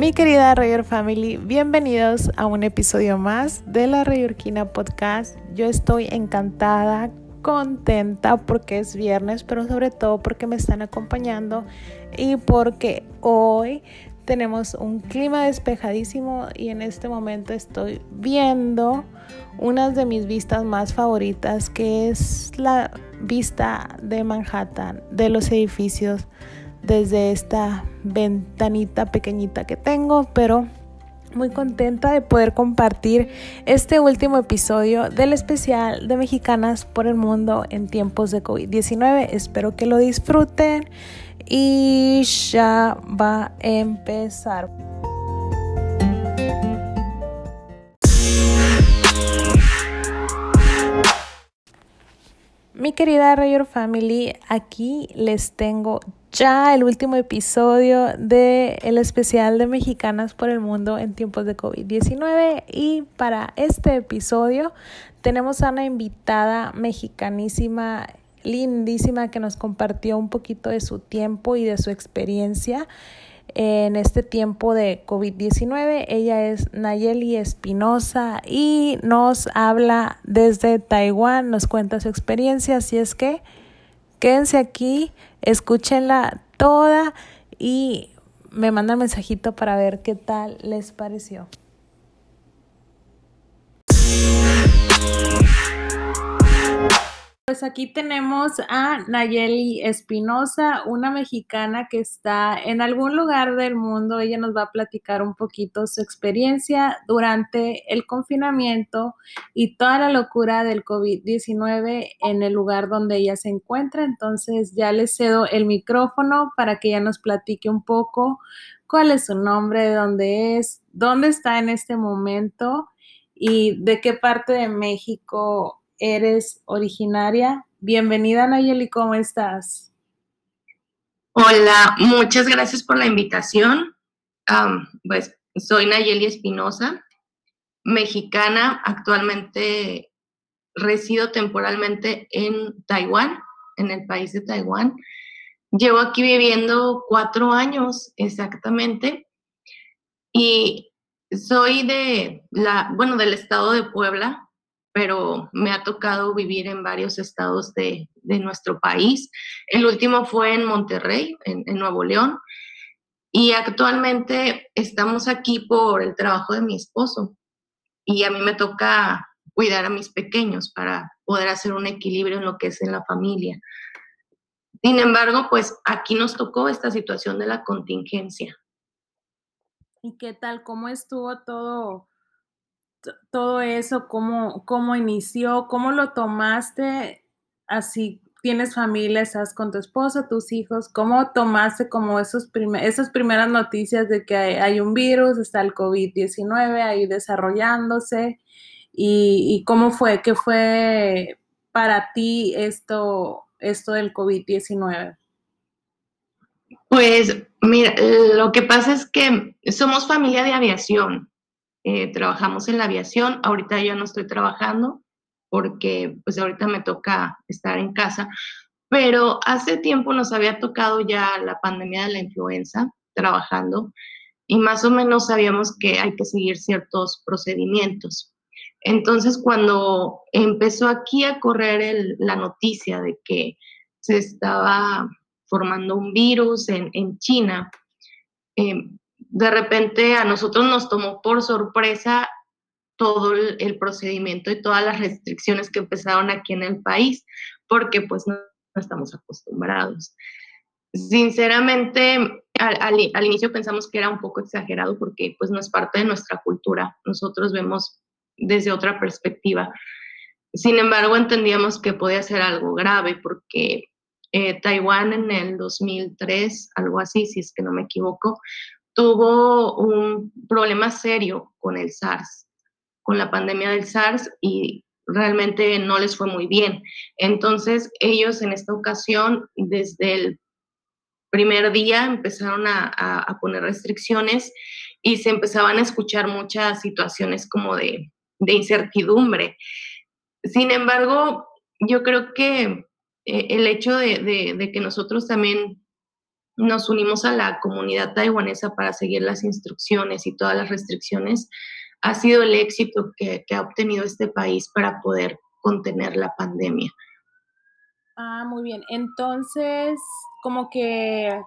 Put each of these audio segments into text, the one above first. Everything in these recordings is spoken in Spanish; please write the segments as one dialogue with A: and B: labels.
A: Mi querida Rayor Family, bienvenidos a un episodio más de la Rayorquina Podcast. Yo estoy encantada, contenta porque es viernes, pero sobre todo porque me están acompañando y porque hoy tenemos un clima despejadísimo y en este momento estoy viendo una de mis vistas más favoritas que es la vista de Manhattan, de los edificios desde esta ventanita pequeñita que tengo, pero muy contenta de poder compartir este último episodio del especial de Mexicanas por el Mundo en tiempos de COVID-19. Espero que lo disfruten y ya va a empezar. Mi querida Rayor Family, aquí les tengo ya el último episodio del el especial de Mexicanas por el Mundo en tiempos de COVID-19 y para este episodio tenemos a una invitada mexicanísima, lindísima, que nos compartió un poquito de su tiempo y de su experiencia en este tiempo de COVID-19. Ella es Nayeli Espinosa y nos habla desde Taiwán, nos cuenta su experiencia, así es que quédense aquí escúchenla toda y me mandan mensajito para ver qué tal les pareció. Pues aquí tenemos a Nayeli Espinosa, una mexicana que está en algún lugar del mundo. Ella nos va a platicar un poquito su experiencia durante el confinamiento y toda la locura del COVID-19 en el lugar donde ella se encuentra. Entonces ya le cedo el micrófono para que ella nos platique un poco cuál es su nombre, de dónde es, dónde está en este momento y de qué parte de México eres originaria. Bienvenida Nayeli, ¿cómo estás?
B: Hola, muchas gracias por la invitación. pues soy Nayeli Espinosa, mexicana, actualmente resido temporalmente en Taiwán, en el país de Taiwán. Llevo aquí viviendo cuatro años exactamente y soy de la, bueno, del estado de Puebla, pero me ha tocado vivir en varios estados de, nuestro país. El último fue en Monterrey, en, Nuevo León, y actualmente estamos aquí por el trabajo de mi esposo y a mí me toca cuidar a mis pequeños para poder hacer un equilibrio en lo que es en la familia. Sin embargo, pues aquí nos tocó esta situación de la contingencia.
A: ¿Y qué tal? ¿Cómo estuvo todo todo eso, cómo, cómo inició, cómo lo tomaste, así tienes familia, estás con tu esposa, tus hijos, cómo tomaste como esos esas primeras noticias de que hay, un virus, está el COVID-19 ahí desarrollándose y, cómo fue, qué fue para ti esto, esto del COVID-19.
B: Pues mira, lo que pasa es que somos familia de aviación. Eh, trabajamos en la aviación. Ahorita yo no estoy trabajando porque pues ahorita me toca estar en casa, pero hace tiempo nos había tocado ya la pandemia de la influenza trabajando y más o menos sabíamos que hay que seguir ciertos procedimientos. Entonces, cuando empezó aquí a correr la noticia de que se estaba formando un virus en, en China, eh, de repente a nosotros nos tomó por sorpresa todo el, procedimiento y todas las restricciones que empezaron aquí en el país, porque pues no, estamos acostumbrados. Sinceramente, al, inicio pensamos que era un poco exagerado porque pues no es parte de nuestra cultura. Nosotros vemos desde otra perspectiva. Sin embargo, entendíamos que podía ser algo grave porque eh, Taiwán en el 2003, algo así, si es que no me equivoco, tuvo un problema serio con el SARS, con la pandemia del SARS y realmente no les fue muy bien. Entonces ellos en esta ocasión, desde el primer día, empezaron a, poner restricciones y se empezaban a escuchar muchas situaciones como de, incertidumbre. Sin embargo, yo creo que eh, el hecho de, que nosotros también nos unimos a la comunidad taiwanesa para seguir las instrucciones y todas las restricciones, ha sido el éxito que, ha obtenido este país para poder contener la pandemia.
A: Ah, muy bien. Entonces, como que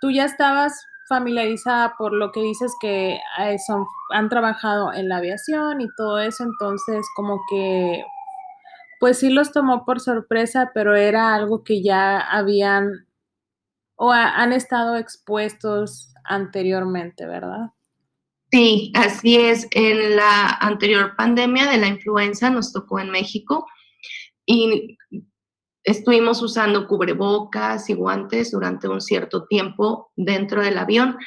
A: tú ya estabas familiarizada por lo que dices que eh, son, han trabajado en la aviación y todo eso, entonces como que pues sí los tomó por sorpresa, pero era algo que ya habían o han estado expuestos anteriormente, ¿verdad?
B: Sí, así es. En la anterior pandemia de la influenza nos tocó en México y estuvimos usando cubrebocas y guantes durante un cierto tiempo dentro del avión.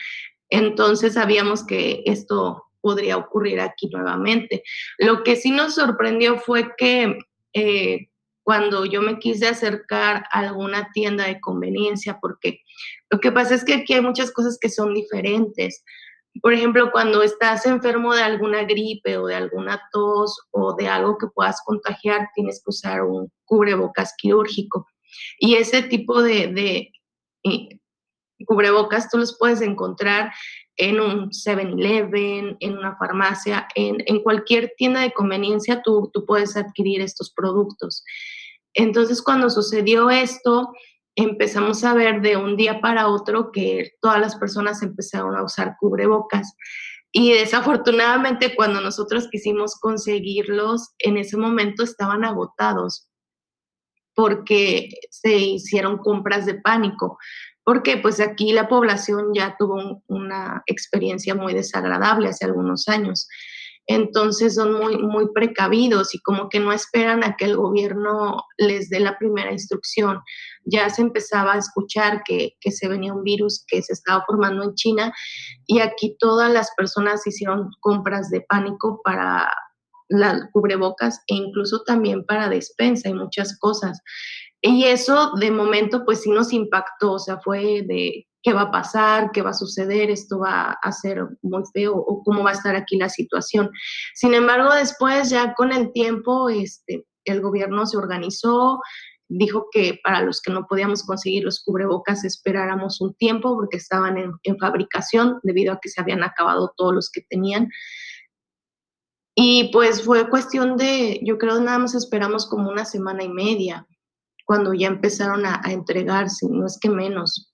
B: Entonces sabíamos que esto podría ocurrir aquí nuevamente. Lo que sí nos sorprendió fue que eh, cuando yo me quise acercar a alguna tienda de conveniencia, porque lo que pasa es que aquí hay muchas cosas que son diferentes. Por ejemplo, cuando estás enfermo de alguna gripe o de alguna tos o de algo que puedas contagiar, tienes que usar un cubrebocas quirúrgico. Y ese tipo de, de cubrebocas tú los puedes encontrar en un 7-Eleven, en una farmacia, en, en, cualquier tienda de conveniencia tú, tú puedes adquirir estos productos. Entonces, cuando sucedió esto, empezamos a ver de un día para otro que todas las personas empezaron a usar cubrebocas. Y desafortunadamente cuando nosotros quisimos conseguirlos, en ese momento estaban agotados porque se hicieron compras de pánico porque pues aquí la población ya tuvo una experiencia muy desagradable hace algunos años. Entonces son muy, muy precavidos y como que no esperan a que el gobierno les dé la primera instrucción. Ya se empezaba a escuchar que, que se venía un virus que se estaba formando en China y aquí todas las personas hicieron compras de pánico para las cubrebocas e incluso también para despensa y muchas cosas. Y eso de momento pues sí nos impactó, o sea, fue de qué va a pasar, qué va a suceder, esto va a ser muy feo o cómo va a estar aquí la situación. Sin embargo, después ya con el tiempo, este, el gobierno se organizó, dijo que para los que no podíamos conseguir los cubrebocas esperáramos un tiempo porque estaban en, en fabricación debido a que se habían acabado todos los que tenían. Y pues fue cuestión de, yo creo nada más esperamos como una semana y media cuando ya empezaron a, entregarse, no es que menos.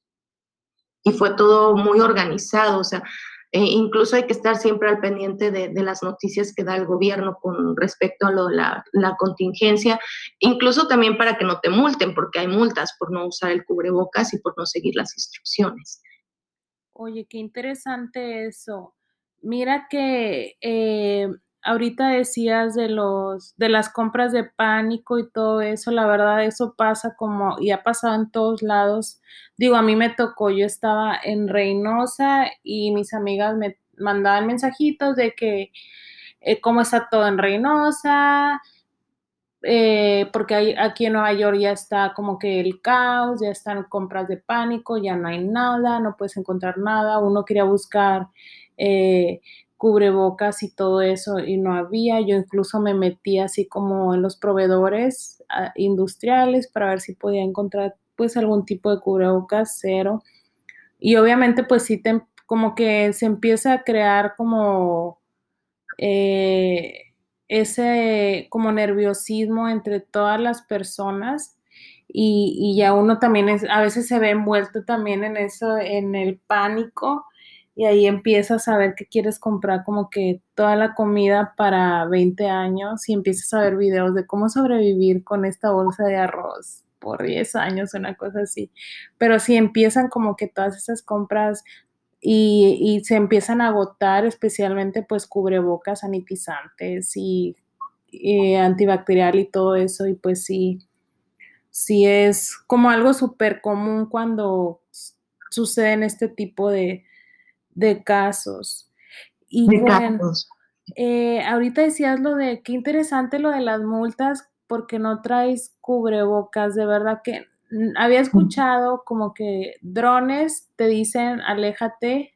B: Y fue todo muy organizado, o sea, eh, incluso hay que estar siempre al pendiente de, las noticias que da el gobierno con respecto a lo, la, la, contingencia, incluso también para que no te multen, porque hay multas por no usar el cubrebocas y por no seguir las instrucciones.
A: Oye, qué interesante eso. Mira que eh, ahorita decías de los de las compras de pánico y todo eso, la verdad eso pasa como y ha pasado en todos lados. Digo, a mí me tocó, yo estaba en Reynosa y mis amigas me mandaban mensajitos de que eh, cómo está todo en Reynosa, eh, porque aquí en Nueva York ya está como que el caos, ya están compras de pánico, ya no hay nada, no puedes encontrar nada. Uno quería buscar eh, cubrebocas y todo eso y no había. Yo incluso me metí así como en los proveedores ah, industriales para ver si podía encontrar pues algún tipo de cubrebocas cero. Y obviamente pues sí, te, como que se empieza a crear como eh, ese como nerviosismo entre todas las personas y, y ya uno también es, a veces se ve envuelto también en eso, en el pánico y ahí empiezas a ver que quieres comprar como que toda la comida para 20 años y empiezas a ver videos de cómo sobrevivir con esta bolsa de arroz por 10 años, una cosa así. Pero si empiezan como que todas esas compras y, se empiezan a agotar, especialmente pues cubrebocas sanitizantes y, y antibacterial y todo eso, y pues sí, sí es como algo súper común cuando suceden este tipo de, de casos. Y bueno, eh, ahorita decías lo de, qué interesante lo de las multas porque no traes cubrebocas, de verdad que había escuchado como que drones te dicen, aléjate,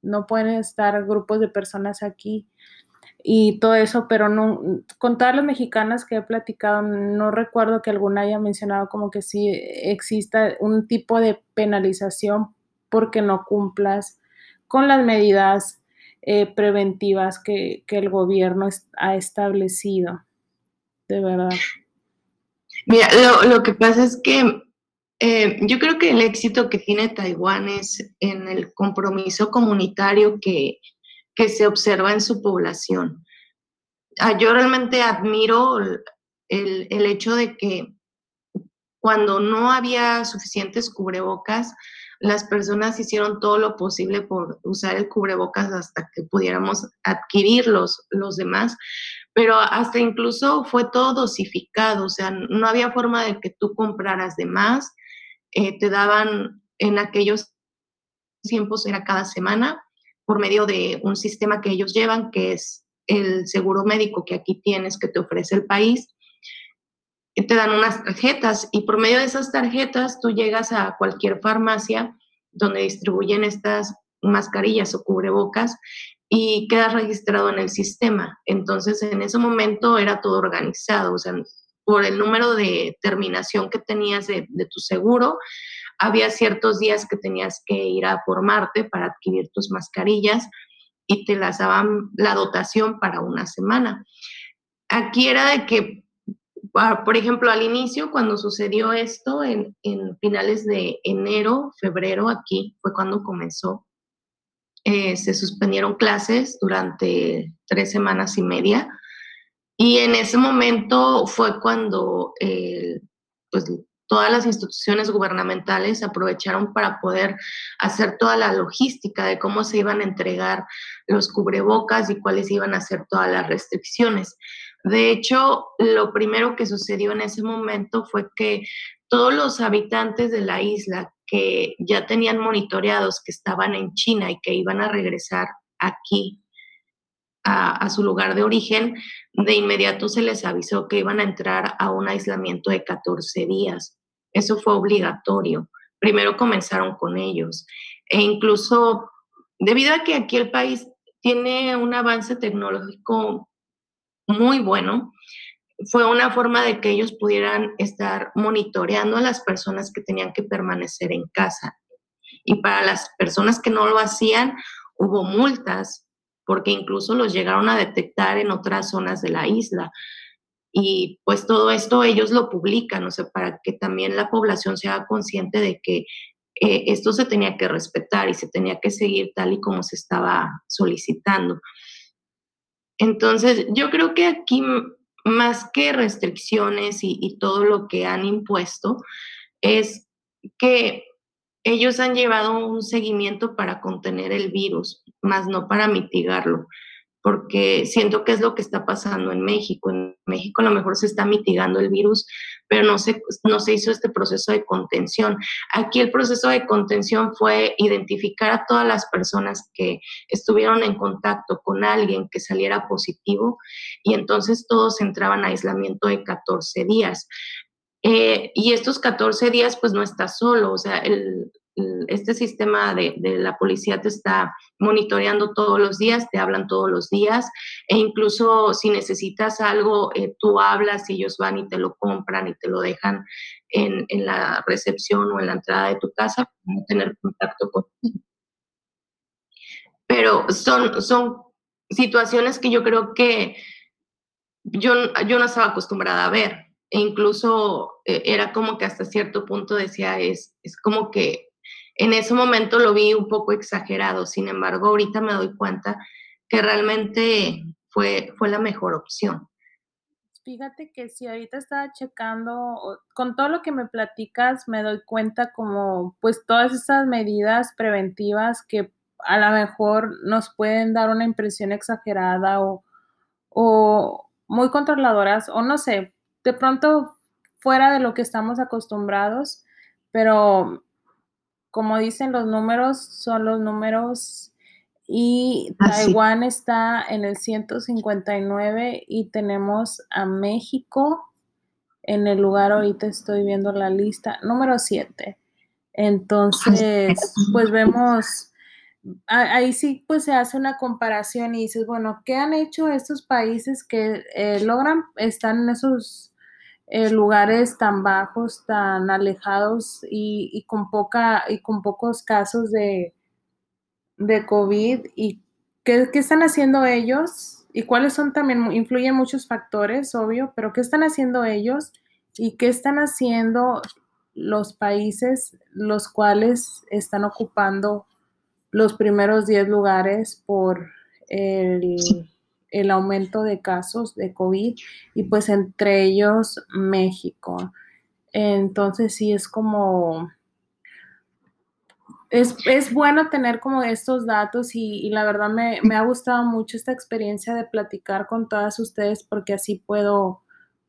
A: no pueden estar grupos de personas aquí. y todo eso, pero no, con todas las mexicanas que he platicado, no recuerdo que alguna haya mencionado como que sí exista un tipo de penalización porque no cumplas con las medidas eh, preventivas que, el gobierno ha establecido. De verdad.
B: Mira, lo, que pasa es que eh, yo creo que el éxito que tiene Taiwán es en el compromiso comunitario que, que se observa en su población. Ah, yo realmente admiro el, el, hecho de que cuando no había suficientes cubrebocas, las personas hicieron todo lo posible por usar el cubrebocas hasta que pudiéramos adquirirlos los demás, pero hasta incluso fue todo dosificado, o sea, no había forma de que tú compraras de más, eh, te daban en aquellos tiempos, era cada semana, por medio de un sistema que ellos llevan, que es el seguro médico que aquí tienes, que te ofrece el país. Te dan unas tarjetas y por medio de esas tarjetas tú llegas a cualquier farmacia donde distribuyen estas mascarillas o cubrebocas y quedas registrado en el sistema. Entonces, en ese momento era todo organizado, o sea, por el número de terminación que tenías de, tu seguro, había ciertos días que tenías que ir a formarte para adquirir tus mascarillas y te las daban la dotación para una semana. Aquí era de que, por ejemplo, al inicio, cuando sucedió esto, en, finales de enero, febrero, aquí fue cuando comenzó, eh, se suspendieron clases durante tres semanas y media. Y en ese momento fue cuando eh, pues, todas las instituciones gubernamentales aprovecharon para poder hacer toda la logística de cómo se iban a entregar los cubrebocas y cuáles iban a ser todas las restricciones. De hecho, lo primero que sucedió en ese momento fue que todos los habitantes de la isla que ya tenían monitoreados que estaban en China y que iban a regresar aquí a, su lugar de origen, de inmediato se les avisó que iban a entrar a un aislamiento de 14 días. Eso fue obligatorio. Primero comenzaron con ellos. E incluso, debido a que aquí el país tiene un avance tecnológico muy bueno, fue una forma de que ellos pudieran estar monitoreando a las personas que tenían que permanecer en casa. Y para las personas que no lo hacían, hubo multas, porque incluso los llegaron a detectar en otras zonas de la isla. Y pues todo esto ellos lo publican, o sea, para que también la población sea consciente de que eh, esto se tenía que respetar y se tenía que seguir tal y como se estaba solicitando. Entonces, yo creo que aquí, más que restricciones y, todo lo que han impuesto, es que ellos han llevado un seguimiento para contener el virus, más no para mitigarlo porque siento que es lo que está pasando en México. En México a lo mejor se está mitigando el virus, pero no se, no se hizo este proceso de contención. Aquí el proceso de contención fue identificar a todas las personas que estuvieron en contacto con alguien que saliera positivo y entonces todos entraban a aislamiento de 14 días. Eh, y estos 14 días, pues no está solo, o sea, el, este sistema de, la policía te está monitoreando todos los días, te hablan todos los días e incluso si necesitas algo, eh, tú hablas y ellos van y te lo compran y te lo dejan en, la recepción o en la entrada de tu casa, no tener contacto contigo. Pero son, son situaciones que yo creo que yo, yo no estaba acostumbrada a ver. E incluso eh, era como que hasta cierto punto decía, es, es como que en ese momento lo vi un poco exagerado, sin embargo, ahorita me doy cuenta que realmente fue, fue la mejor opción.
A: Fíjate que si ahorita estaba checando, con todo lo que me platicas, me doy cuenta como pues todas esas medidas preventivas que a lo mejor nos pueden dar una impresión exagerada o, o muy controladoras, o no sé, de pronto fuera de lo que estamos acostumbrados, pero como dicen los números, son los números. Y ah, Taiwán está en el 159 y tenemos a México en el lugar, ahorita estoy viendo la lista, número 7. Entonces, pues vemos, ahí sí pues se hace una comparación y dices, bueno, ¿qué han hecho estos países que eh, logran, están en esos eh, lugares tan bajos, tan alejados y, con poca y con pocos casos de, COVID y qué, qué están haciendo ellos y cuáles son también, influyen muchos factores, obvio, pero qué están haciendo ellos y qué están haciendo los países los cuales están ocupando los primeros 10 lugares por el, aumento de casos de COVID y pues entre ellos México. Entonces sí es como, es, bueno tener como estos datos y, la verdad me, me, ha gustado mucho esta experiencia de platicar con todas ustedes porque así puedo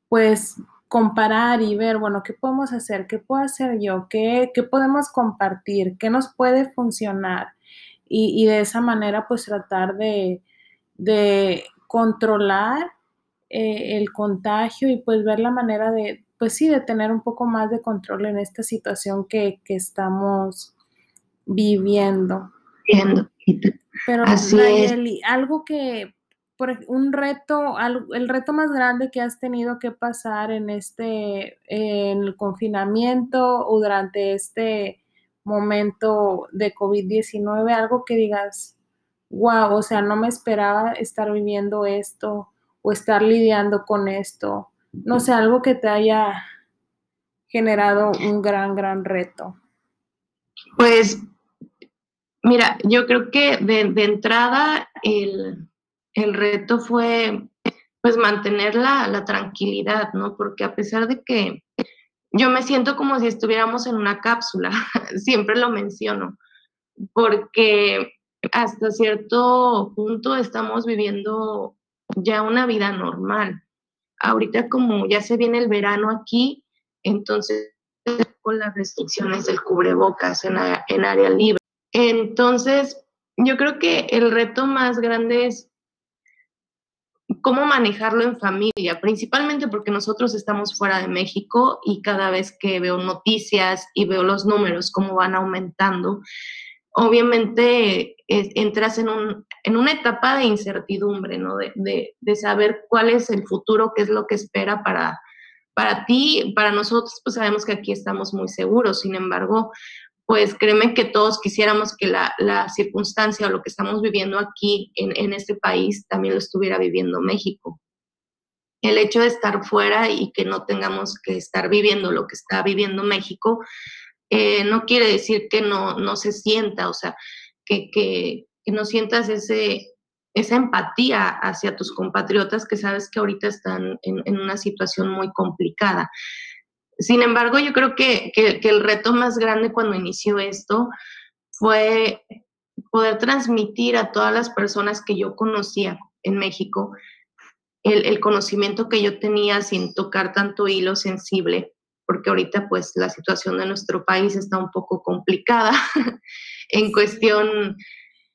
A: pues comparar y ver, bueno, ¿qué podemos hacer? ¿Qué puedo hacer yo? ¿Qué, qué podemos compartir? ¿Qué nos puede funcionar? Y, de esa manera, pues tratar de, controlar eh, el contagio y pues ver la manera de, pues sí, de tener un poco más de control en esta situación que, estamos viviendo.
B: Viendo.
A: Pero Nayeli, algo que por un reto, el reto más grande que has tenido que pasar en este, en el confinamiento o durante este momento de COVID-19, algo que digas, wow, o sea, no me esperaba estar viviendo esto o estar lidiando con esto. No sé, algo que te haya generado un gran, gran reto.
B: Pues, mira, yo creo que de entrada el, el reto fue pues mantener la, tranquilidad, ¿no? Porque a pesar de que yo me siento como si estuviéramos en una cápsula, siempre lo menciono, porque hasta cierto punto estamos viviendo ya una vida normal. Ahorita como ya se viene el verano aquí, entonces con las restricciones del cubrebocas en, en área libre. Entonces, yo creo que el reto más grande es cómo manejarlo en familia, principalmente porque nosotros estamos fuera de México y cada vez que veo noticias y veo los números, cómo van aumentando, obviamente entras en, un, en una etapa de incertidumbre, ¿no? De, de, saber cuál es el futuro, qué es lo que espera para, para ti, para nosotros, pues sabemos que aquí estamos muy seguros, sin embargo, pues créeme que todos quisiéramos que la, circunstancia o lo que estamos viviendo aquí en, este país también lo estuviera viviendo México. El hecho de estar fuera y que no tengamos que estar viviendo lo que está viviendo México, eh, no quiere decir que no, no se sienta, o sea, que, que, no sientas ese, esa empatía hacia tus compatriotas que sabes que ahorita están en, en una situación muy complicada. Sin embargo, yo creo que, el reto más grande cuando inició esto fue poder transmitir a todas las personas que yo conocía en México el, conocimiento que yo tenía sin tocar tanto hilo sensible, porque ahorita pues la situación de nuestro país está un poco complicada en cuestión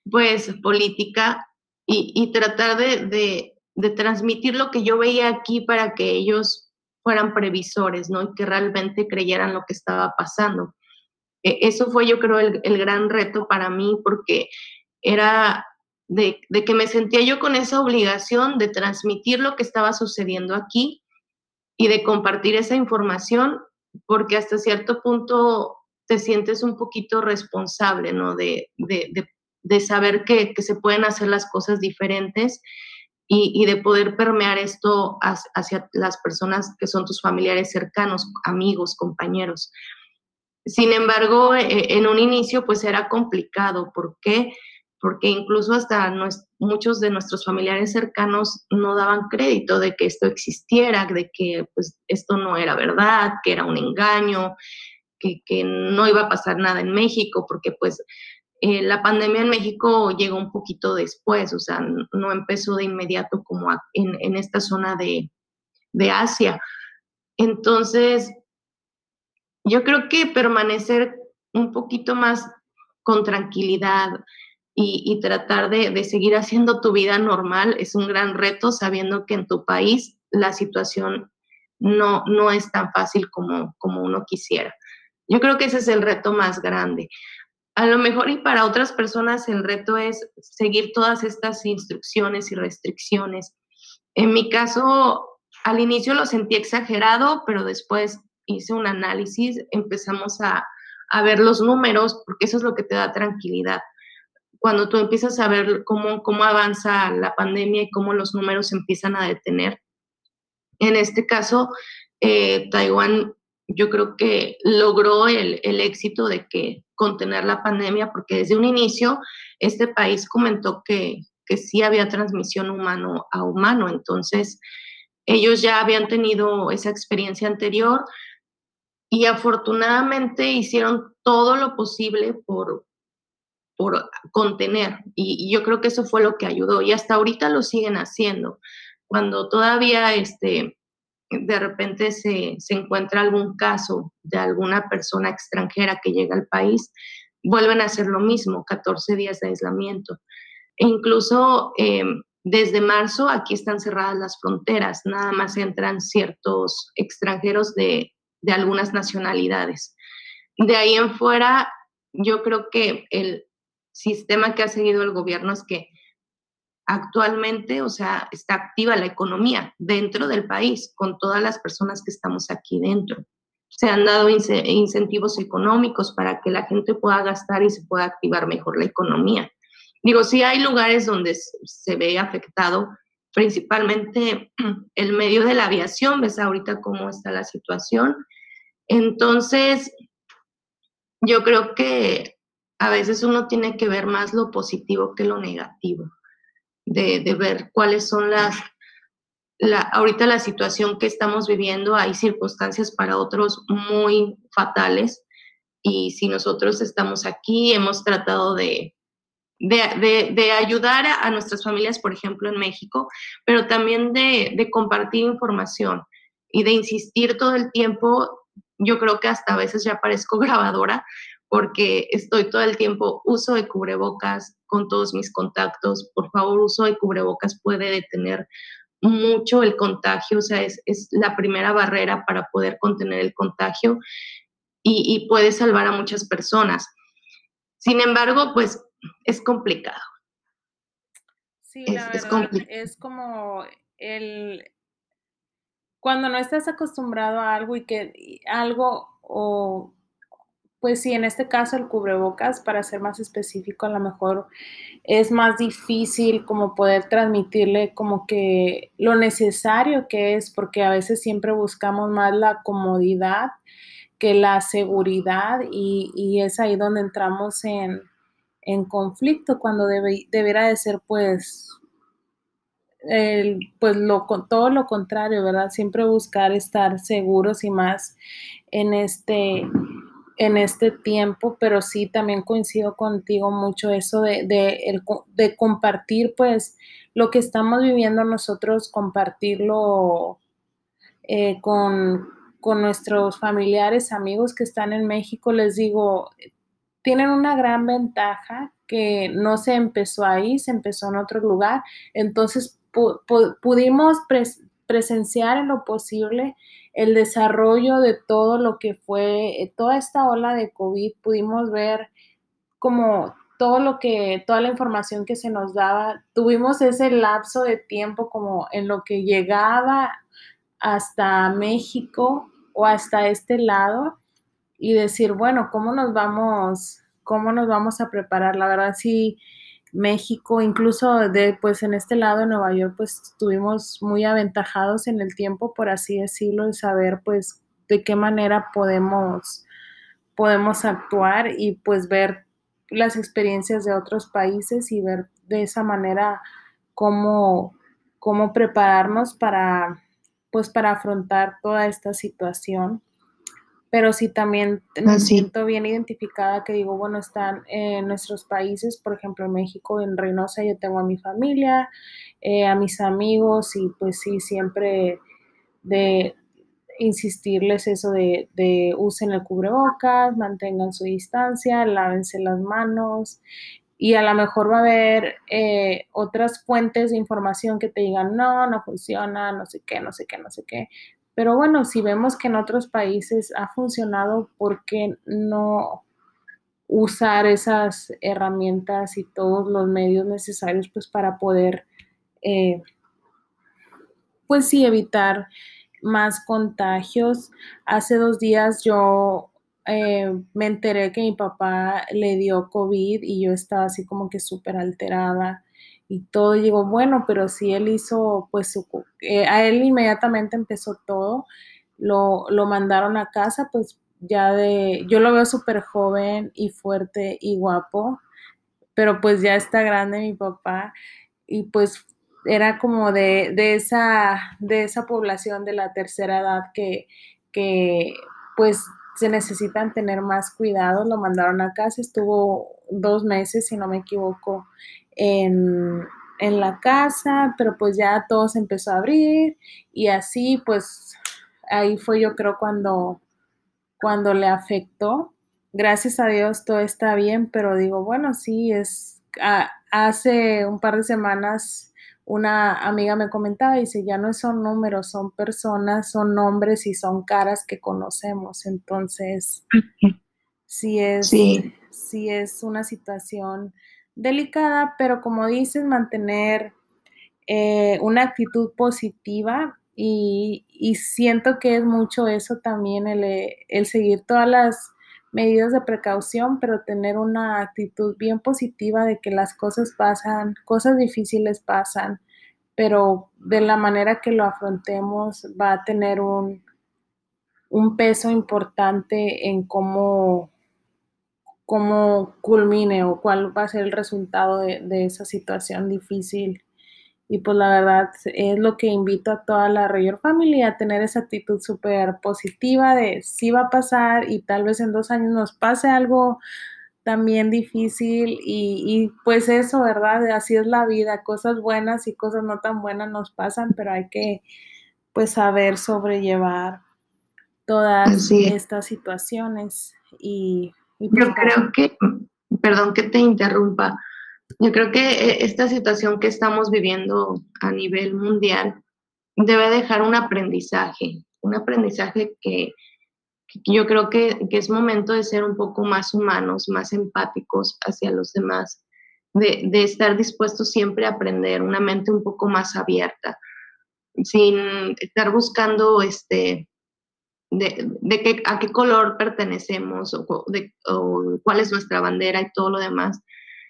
B: pues política y, tratar de, de transmitir lo que yo veía aquí para que ellos fueran previsores, ¿no? Y que realmente creyeran lo que estaba pasando. E, eso fue, yo creo, el, gran reto para mí, porque era de, que me sentía yo con esa obligación de transmitir lo que estaba sucediendo aquí y de compartir esa información, porque hasta cierto punto te sientes un poquito responsable, ¿no? De, saber que, que, se pueden hacer las cosas diferentes y, de poder permear esto hacia, las personas que son tus familiares cercanos, amigos, compañeros. Sin embargo, e, en un inicio pues era complicado. ¿Por qué? Porque incluso hasta muchos de nuestros familiares cercanos no daban crédito de que esto existiera, de que pues esto no era verdad, que era un engaño, que, que no iba a pasar nada en México, porque pues eh, la pandemia en México llegó un poquito después, o sea, no empezó de inmediato como en, esta zona de, Asia. Entonces, yo creo que permanecer un poquito más con tranquilidad y, tratar de, seguir haciendo tu vida normal es un gran reto, sabiendo que en tu país la situación no, no es tan fácil como, como uno quisiera. Yo creo que ese es el reto más grande. a lo mejor y para otras personas el reto es seguir todas estas instrucciones y restricciones. En mi caso, al inicio lo sentí exagerado, pero después hice un análisis, empezamos a, a ver los números, porque eso es lo que te da tranquilidad. Cuando tú empiezas a ver cómo, cómo avanza la pandemia y cómo los números empiezan a detener. En este caso, eh, Taiwán yo creo que logró el, el, éxito de que contener la pandemia, porque desde un inicio este país comentó que, que sí había transmisión humano a humano, entonces ellos ya habían tenido esa experiencia anterior y afortunadamente hicieron todo lo posible por, por contener y, yo creo que eso fue lo que ayudó y hasta ahorita lo siguen haciendo. Cuando todavía este, de repente se, se, encuentra algún caso de alguna persona extranjera que llega al país, vuelven a hacer lo mismo, 14 días de aislamiento. E incluso eh, desde marzo aquí están cerradas las fronteras, nada más entran ciertos extranjeros de, de algunas nacionalidades. De ahí en fuera, yo creo que el sistema que ha seguido el gobierno es que actualmente, o sea, está activa la economía dentro del país con todas las personas que estamos aquí dentro. Se han dado incentivos económicos para que la gente pueda gastar y se pueda activar mejor la economía. Digo, sí hay lugares donde se ve afectado, principalmente el medio de la aviación, ves ahorita cómo está la situación. Entonces, yo creo que a veces uno tiene que ver más lo positivo que lo negativo de, ver cuáles son las, la, ahorita la situación que estamos viviendo, hay circunstancias para otros muy fatales y si nosotros estamos aquí, hemos tratado de, de, de, ayudar a, a, nuestras familias, por ejemplo, en México, pero también de, compartir información y de insistir todo el tiempo. Yo creo que hasta a veces ya parezco grabadora porque estoy todo el tiempo, uso de cubrebocas, con todos mis contactos. Por favor, uso de cubrebocas puede detener mucho el contagio, o sea, es, es la primera barrera para poder contener el contagio y, y puede salvar a muchas personas. Sin embargo, pues es complicado.
A: Sí, es, la verdad, es, es como el cuando no estás acostumbrado a algo y que algo o pues sí, en este caso el cubrebocas, para ser más específico, a lo mejor es más difícil como poder transmitirle como que lo necesario que es, porque a veces siempre buscamos más la comodidad que la seguridad y, es ahí donde entramos en, conflicto cuando debe, deberá de ser pues pues lo, todo lo contrario, ¿verdad? Siempre buscar estar seguros y más en este en este tiempo, pero sí también coincido contigo mucho eso de, de, compartir pues lo que estamos viviendo nosotros, compartirlo eh, con, con nuestros familiares, amigos que están en México, les digo, tienen una gran ventaja que no se empezó ahí, se empezó en otro lugar, entonces pudimos presenciar en lo posible el desarrollo de todo lo que fue eh, toda esta ola de COVID, pudimos ver como todo lo que, toda la información que se nos daba, tuvimos ese lapso de tiempo como en lo que llegaba hasta México o hasta este lado y decir, bueno, ¿cómo nos vamos, cómo nos vamos a preparar? La verdad sí, México, incluso de, pues en este lado de Nueva York, pues estuvimos muy aventajados en el tiempo, por así decirlo, de saber pues de qué manera podemos, podemos actuar y pues ver las experiencias de otros países y ver de esa manera cómo, cómo prepararnos para pues para afrontar toda esta situación pero sí también me ah, siento bien identificada que digo, bueno, están en nuestros países, por ejemplo, en México, en Reynosa, yo tengo a mi familia, eh, a mis amigos y pues sí, siempre de insistirles eso de, de usen el cubrebocas, mantengan su distancia, lávense las manos y a lo mejor va a haber eh, otras fuentes de información que te digan, no, no funciona, no sé qué, no sé qué, no sé qué. Pero bueno, si vemos que en otros países ha funcionado, ¿por qué no usar esas herramientas y todos los medios necesarios pues para poder eh, pues sí evitar más contagios. Hace dos días yo eh, me enteré que mi papá le dio COVID y yo estaba así como que súper alterada y todo. llegó bueno, pero si él hizo, pues eh, a él inmediatamente empezó todo. Lo, lo mandaron a casa, pues ya de, yo lo veo súper joven y fuerte y guapo, pero pues ya está grande mi papá y pues era como de, de, esa, de esa población de la tercera edad que, que pues se necesitan tener más cuidado, lo mandaron a casa, estuvo dos meses, si no me equivoco, en, en la casa, pero pues ya todo se empezó a abrir y así pues ahí fue yo creo cuando cuando le afectó. Gracias a Dios todo está bien, pero digo, bueno, sí, es, hace un par de semanas una amiga me comentaba y dice, ya no son números, son personas, son nombres y son caras que conocemos. Entonces, sí es, sí. es una situación delicada, pero como dices, mantener eh, una actitud positiva y, siento que es mucho eso también, el, el, seguir todas las medidas de precaución, pero tener una actitud bien positiva de que las cosas pasan, cosas difíciles pasan, pero de la manera que lo afrontemos va a tener un, un peso importante en cómo, cómo culmine o cuál va a ser el resultado de, de esa situación difícil y pues la verdad es lo que invito a toda la Rayor Family a tener esa actitud súper positiva de sí va a pasar y tal vez en dos años nos pase algo también difícil y, pues eso, ¿verdad? Así es la vida, cosas buenas y cosas no tan buenas nos pasan, pero hay que pues saber sobrellevar todas estas situaciones y,
B: y yo creo que, perdón que te interrumpa, yo creo que eh, esta situación que estamos viviendo a nivel mundial debe dejar un aprendizaje, un aprendizaje que, yo creo que, es momento de ser un poco más humanos, más empáticos hacia los demás, de, estar dispuestos siempre a aprender, una mente un poco más abierta, sin estar buscando este, de, de a qué color pertenecemos o, de, cuál es nuestra bandera y todo lo demás,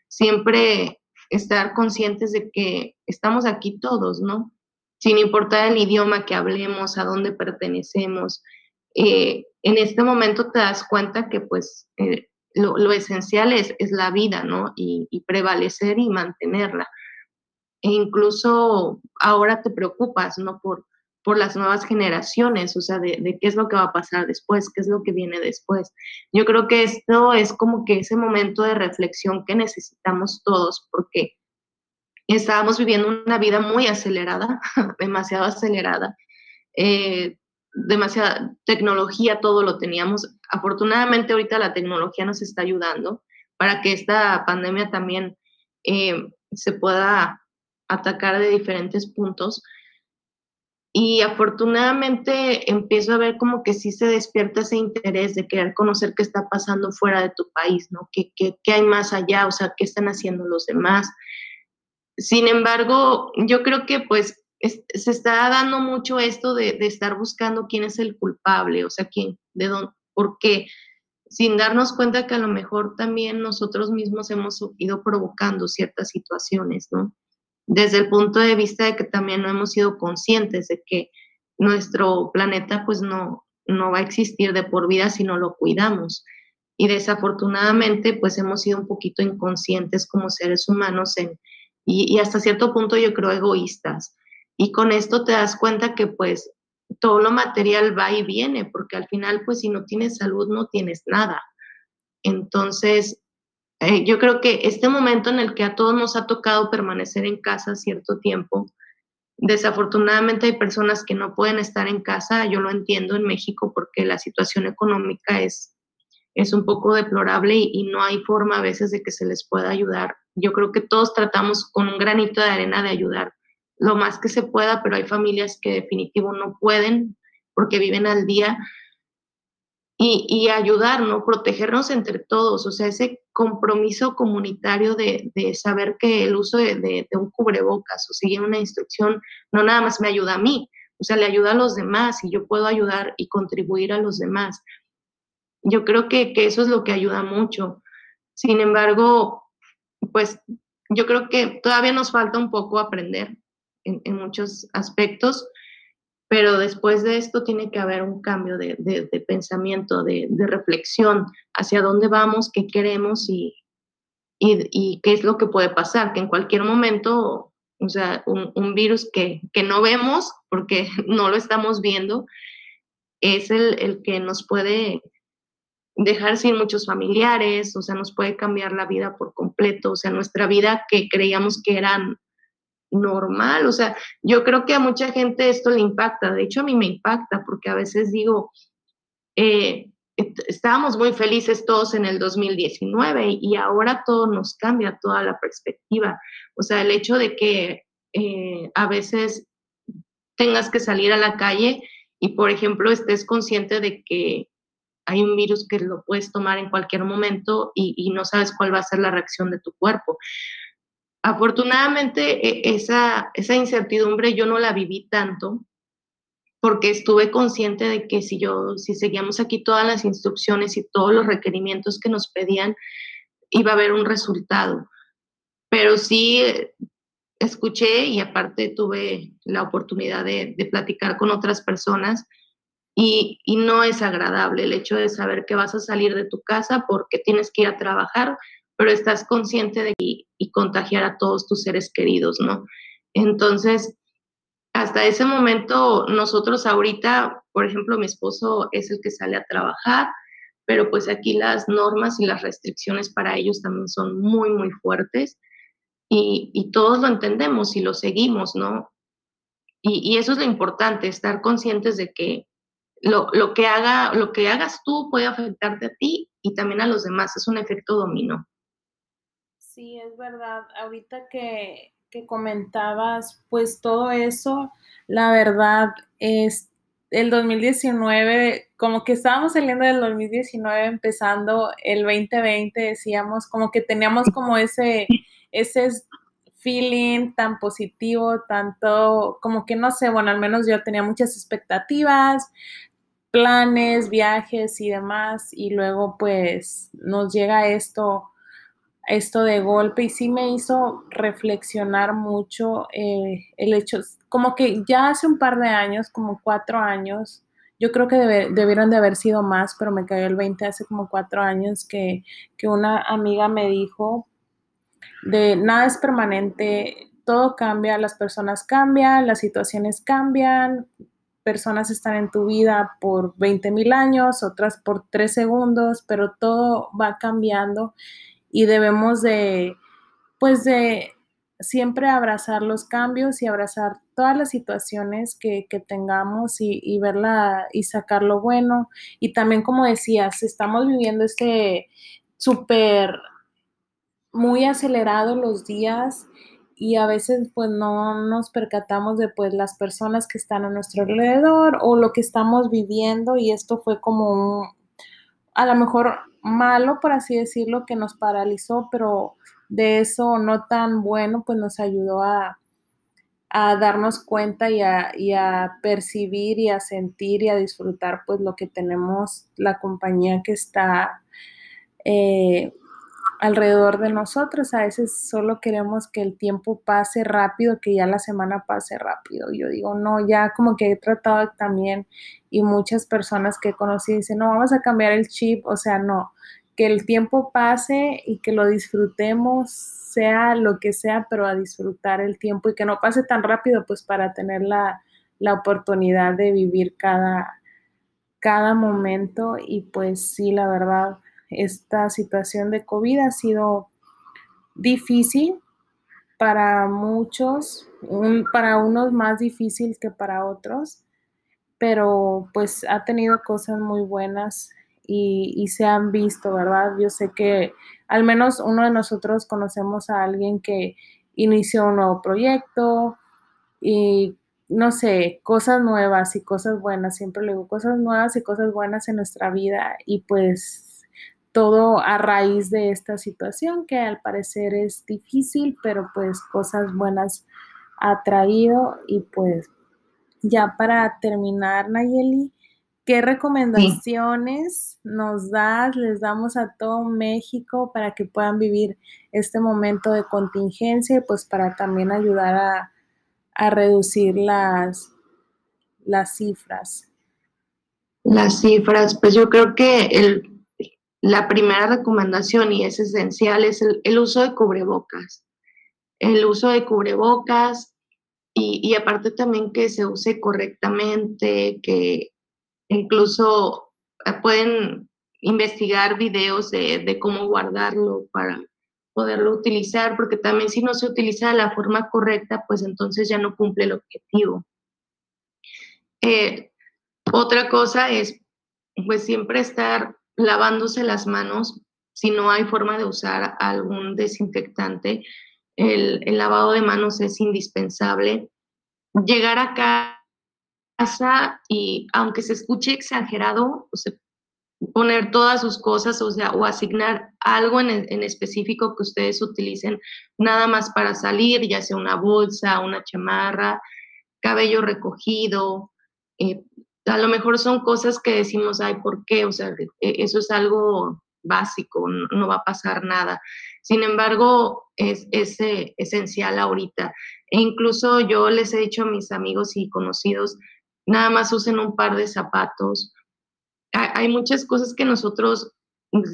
B: siempre estar conscientes de que estamos aquí todos, ¿no? Sin importar el idioma que hablemos, a dónde pertenecemos. Eh, en este momento te das cuenta que pues eh, lo, esencial es, es, la vida, ¿no? Y, y, prevalecer y mantenerla. E incluso ahora te preocupas, ¿no? Por, por las nuevas generaciones, o sea, de, qué es lo que va a pasar después, qué es lo que viene después. Yo creo que esto es como que ese momento de reflexión que necesitamos todos, porque estábamos viviendo una vida muy acelerada, demasiado acelerada, eh, demasiada tecnología, todo lo teníamos. Afortunadamente ahorita la tecnología nos está ayudando para que esta pandemia también eh, se pueda atacar de diferentes puntos, y afortunadamente empiezo a ver como que sí se despierta ese interés de querer conocer qué está pasando fuera de tu país, ¿no? ¿Qué, qué, qué hay más allá? O sea, ¿qué están haciendo los demás? Sin embargo, yo creo que pues se está dando mucho esto de, de, estar buscando quién es el culpable, o sea, quién, de dónde, por qué, sin darnos cuenta que a lo mejor también nosotros mismos hemos ido provocando ciertas situaciones, ¿no? Desde el punto de vista de que también no hemos sido conscientes de que nuestro planeta pues no, no va a existir de por vida si no lo cuidamos. Y desafortunadamente pues hemos sido un poquito inconscientes como seres humanos en, y, hasta cierto punto yo creo egoístas. Y con esto te das cuenta que pues todo lo material va y viene, porque al final pues si no tienes salud no tienes nada. Entonces, eh, yo creo que este momento en el que a todos nos ha tocado permanecer en casa cierto tiempo, desafortunadamente hay personas que no pueden estar en casa, yo lo entiendo en México porque la situación económica es, es un poco deplorable y, y no hay forma a veces de que se les pueda ayudar. Yo creo que todos tratamos con un granito de arena de ayudar lo más que se pueda, pero hay familias que definitivo no pueden porque viven al día y, ayudar, ¿no? Protegernos entre todos, o sea, ese compromiso comunitario de, saber que el uso de, un cubrebocas o seguir una instrucción no nada más me ayuda a mí, o sea, le ayuda a los demás y yo puedo ayudar y contribuir a los demás. Yo creo que, eso es lo que ayuda mucho. Sin embargo, pues yo creo que todavía nos falta un poco aprender en, en muchos aspectos pero después de esto tiene que haber un cambio de, pensamiento, de, reflexión hacia dónde vamos, qué queremos y, y, qué es lo que puede pasar, que en cualquier momento, o sea, un, virus que, no vemos porque no lo estamos viendo, es el, el que nos puede dejar sin muchos familiares, o sea, nos puede cambiar la vida por completo, o sea, nuestra vida que creíamos que eran normal. O sea, yo creo que a mucha gente esto le impacta. De hecho, a mí me impacta porque a veces digo, eh, estábamos muy felices todos en el 2019 y ahora todo nos cambia, toda la perspectiva. O sea, el hecho de que eh, a veces tengas que salir a la calle y, por ejemplo, estés consciente de que hay un virus que lo puedes tomar en cualquier momento y, y no sabes cuál va a ser la reacción de tu cuerpo. Afortunadamente, e, esa, esa incertidumbre yo no la viví tanto porque estuve consciente de que si yo, si seguíamos aquí todas las instrucciones y todos los requerimientos que nos pedían, iba a haber un resultado. Pero sí escuché y aparte tuve la oportunidad de, platicar con otras personas y, y, no es agradable el hecho de saber que vas a salir de tu casa porque tienes que ir a trabajar pero estás consciente de y, contagiar a todos tus seres queridos, ¿no? Entonces, hasta ese momento, nosotros ahorita, por ejemplo, mi esposo es el que sale a trabajar, pero pues aquí las normas y las restricciones para ellos también son muy, muy fuertes y, y todos lo entendemos y lo seguimos, ¿no? Y, y, eso es lo importante, estar conscientes de que lo, lo, que haga, lo que hagas tú puede afectarte a ti y también a los demás, es un efecto dominó.
A: Sí, es verdad. Ahorita que, comentabas, pues todo eso, la verdad es el 2019, como que estábamos saliendo del 2019, empezando el 2020, decíamos, como que teníamos como ese, ese feeling tan positivo, tanto, como que no sé, bueno, al menos yo tenía muchas expectativas, planes, viajes y demás, y luego pues nos llega esto esto de golpe y sí me hizo reflexionar mucho eh, el hecho, como que ya hace un par de años, como cuatro años, yo creo que debieron de haber sido más, pero me cayó el 20 hace como cuatro años que, que una amiga me dijo de nada es permanente, todo cambia, las personas cambian, las situaciones cambian, personas están en tu vida por 20 mil años, otras por tres segundos, pero todo va cambiando y debemos de, pues de siempre abrazar los cambios y abrazar todas las situaciones que, tengamos y, verla y sacar lo bueno. Y también, como decías, estamos viviendo este súper, muy acelerado los días y a veces pues no nos percatamos de pues las personas que están a nuestro alrededor o lo que estamos viviendo y esto fue como un, a lo mejor malo, por así decirlo, que nos paralizó, pero de eso no tan bueno, pues nos ayudó a, darnos cuenta y a, percibir y a sentir y a disfrutar pues lo que tenemos, la compañía que está eh, alrededor de nosotros. A veces solo queremos que el tiempo pase rápido, que ya la semana pase rápido. Yo digo, no, ya como que he tratado también y muchas personas que conocí dicen, no, vamos a cambiar el chip, o sea, no, que el tiempo pase y que lo disfrutemos, sea lo que sea, pero a disfrutar el tiempo y que no pase tan rápido, pues para tener la, la oportunidad de vivir cada, cada momento y pues sí, la verdad esta situación de COVID ha sido difícil para muchos, para unos más difícil que para otros, pero pues ha tenido cosas muy buenas y, se han visto, ¿verdad? Yo sé que al menos uno de nosotros conocemos a alguien que inició un nuevo proyecto y no sé, cosas nuevas y cosas buenas, siempre le digo cosas nuevas y cosas buenas en nuestra vida y pues todo a raíz de esta situación que al parecer es difícil, pero pues cosas buenas ha traído y pues ya para terminar, Nayeli, ¿qué recomendaciones nos das, les damos a todo México para que puedan vivir este momento de contingencia y pues para también ayudar a a reducir las, las cifras?
B: Las cifras, pues yo creo que el, la primera recomendación y es esencial es el, uso de cubrebocas. El uso de cubrebocas y, y, aparte también que se use correctamente, que incluso eh, pueden investigar videos de, de cómo guardarlo para poderlo utilizar, porque también si no se utiliza de la forma correcta, pues entonces ya no cumple el objetivo. Eh, otra cosa es, pues siempre estar lavándose las manos si no hay forma de usar algún desinfectante. El, el lavado de manos es indispensable. Llegar a casa y aunque se escuche exagerado, poner todas sus cosas, o sea, o asignar algo en, específico que ustedes utilicen nada más para salir, ya sea una bolsa, una chamarra, cabello recogido. Eh, a lo mejor son cosas que decimos, ay, ¿por qué? O sea, e, eso es algo básico, no, va a pasar nada. Sin embargo, es, eh, esencial ahorita. E incluso yo les he dicho a mis amigos y conocidos, nada más usen un par de zapatos hay muchas cosas que nosotros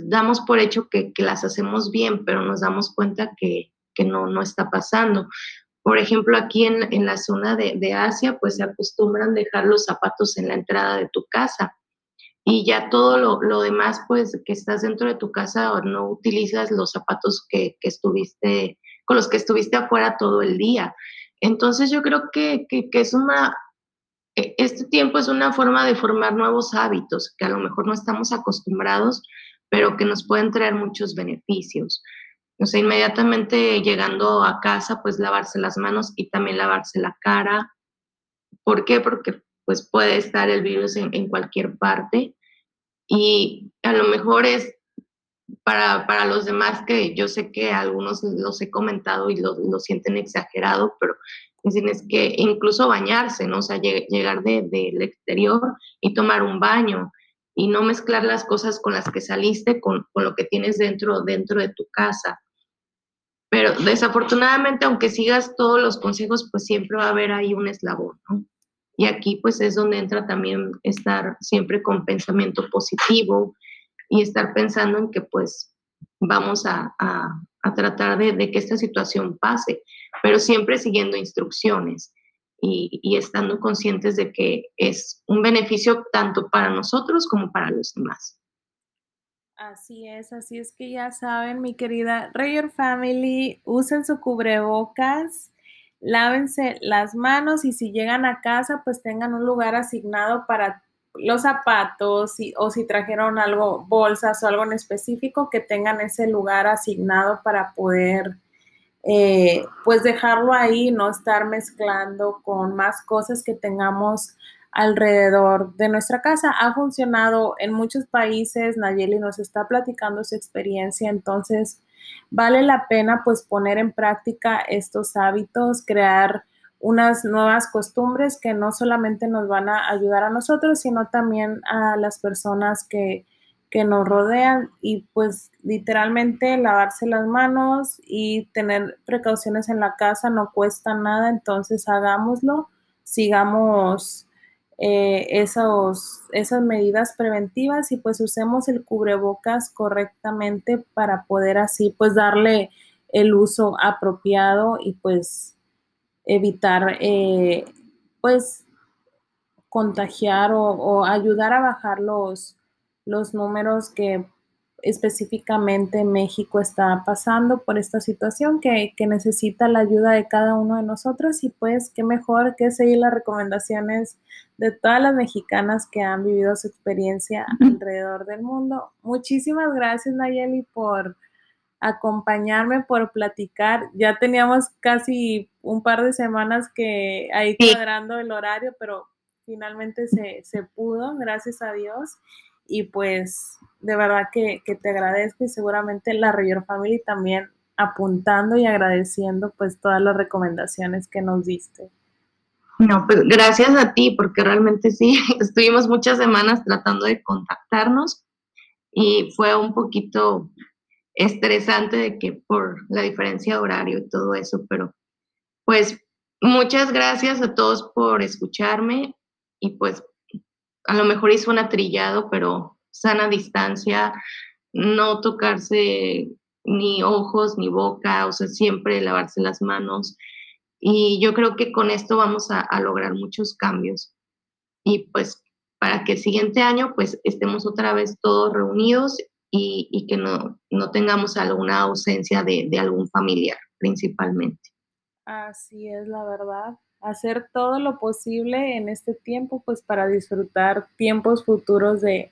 B: damos por hecho que, las hacemos bien, pero nos damos cuenta que, no, no está pasando. Por ejemplo, aquí en, la zona de, Asia, pues se acostumbran dejar los zapatos en la entrada de tu casa y ya todo lo, demás, pues que estás dentro de tu casa o no utilizas los zapatos que, estuviste, con los que estuviste afuera todo el día. Entonces yo creo que, que es una e, este tiempo es una forma de formar nuevos hábitos que a lo mejor no estamos acostumbrados, pero que nos pueden traer muchos beneficios. O sea, inmediatamente llegando a casa, pues lavarse las manos y también lavarse la cara. ¿Por qué? Porque pues puede estar el virus en, cualquier parte y a lo mejor es para, para, los demás que yo sé que algunos los he comentado y lo, lo sienten exagerado, pero es que incluso bañarse, ¿no? O sea, llegar del de, exterior y tomar un baño y no mezclar las cosas con las que saliste con, con, lo que tienes dentro, dentro de tu casa. Pero desafortunadamente, aunque sigas todos los consejos, pues siempre va a haber ahí un eslabón, ¿no? Y aquí pues es donde entra también estar siempre con pensamiento positivo y estar pensando en que pues vamos a, a, tratar de, de, que esta situación pase pero siempre siguiendo instrucciones y, estando conscientes de que es un beneficio tanto para nosotros como para los demás.
A: Así es, así es que ya saben, mi querida Rayer Family, usen su cubrebocas, lávense las manos y si llegan a casa, pues tengan un lugar asignado para los zapatos o si trajeron algo, bolsas o algo en específico, que tengan ese lugar asignado para poder eh, pues dejarlo ahí, no estar mezclando con más cosas que tengamos alrededor de nuestra casa. Ha funcionado en muchos países, Nayeli nos está platicando su experiencia, entonces vale la pena pues poner en práctica estos hábitos, crear unas nuevas costumbres que no solamente nos van a ayudar a nosotros, sino también a las personas que que nos rodean. Y pues literalmente lavarse las manos y tener precauciones en la casa no cuesta nada, entonces hagámoslo, sigamos eh, esas medidas preventivas y pues usemos el cubrebocas correctamente para poder así pues darle el uso apropiado y pues evitar eh, pues contagiar o ayudar a bajar los, los números que específicamente México está pasando por esta situación que, necesita la ayuda de cada uno de nosotros y pues qué mejor que seguir las recomendaciones de todas las mexicanas que han vivido su experiencia alrededor del mundo. Muchísimas gracias Nayeli por, acompañarme, por platicar. Ya teníamos casi un par de semanas que ahí cuadrando el horario, pero finalmente se, se, pudo, gracias a Dios. Y pues de verdad que, que te agradezco y seguramente la Rayor Family también apuntando y agradeciendo pues todas las recomendaciones que nos diste.
B: No, pues gracias a ti, porque realmente sí, estuvimos muchas semanas tratando de contactarnos y fue un poquito estresante de que por la diferencia de horario y todo eso, pero pues muchas gracias a todos por escucharme y pues a lo mejor hizo un atrillado, pero sana distancia, no tocarse ni ojos ni boca, o sea, siempre lavarse las manos. Y yo creo que con esto vamos a, lograr muchos cambios. Y pues para que el siguiente año pues estemos otra vez todos reunidos y, que no, no, tengamos alguna ausencia de, de algún familiar principalmente.
A: Así es, la verdad. Hacer todo lo posible en este tiempo pues para disfrutar tiempos futuros de,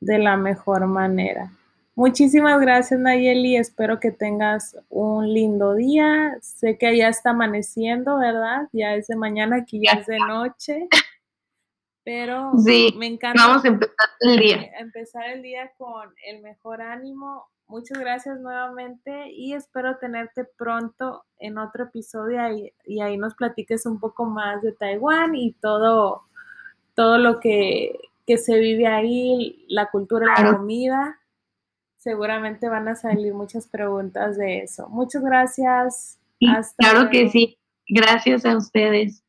A: de la mejor manera. Muchísimas gracias Nayeli, espero que tengas un lindo día. Sé que ya está amaneciendo, ¿verdad? Ya es de mañana, aquí ya es de noche. Pero me encanta.
B: Vamos a empezar el día.
A: Empezar el día con el mejor ánimo. Muchas gracias nuevamente y espero tenerte pronto en otro episodio y, ahí nos platiques un poco más de Taiwán y todo, todo lo que, se vive ahí, la cultura, la comida seguramente van a salir muchas preguntas de eso. Muchas gracias.
B: claro que sí. Gracias a ustedes.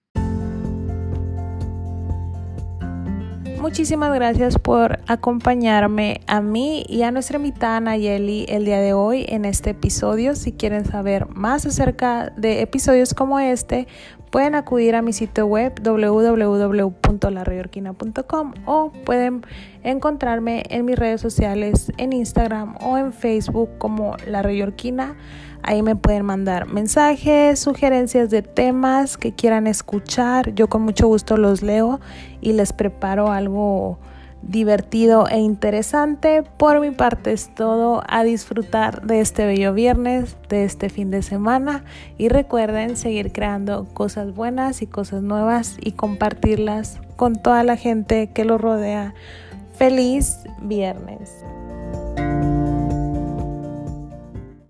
A: Muchísimas gracias por acompañarme a mí y a nuestra invitada Nayeli el día de hoy en este episodio. Si quieren saber más acerca de episodios como este, pueden acudir a mi sitio web www.larreyorquina.com o pueden encontrarme en mis redes sociales en Instagram o en Facebook como La Reyorquina. Ahí me pueden mandar mensajes, sugerencias de temas que quieran escuchar. Yo con mucho gusto los leo y les preparo algo divertido e interesante. Por mi parte es todo. A disfrutar de este bello viernes, de este fin de semana. Y recuerden seguir creando cosas buenas y cosas nuevas y compartirlas con toda la gente que lo rodea. Feliz viernes.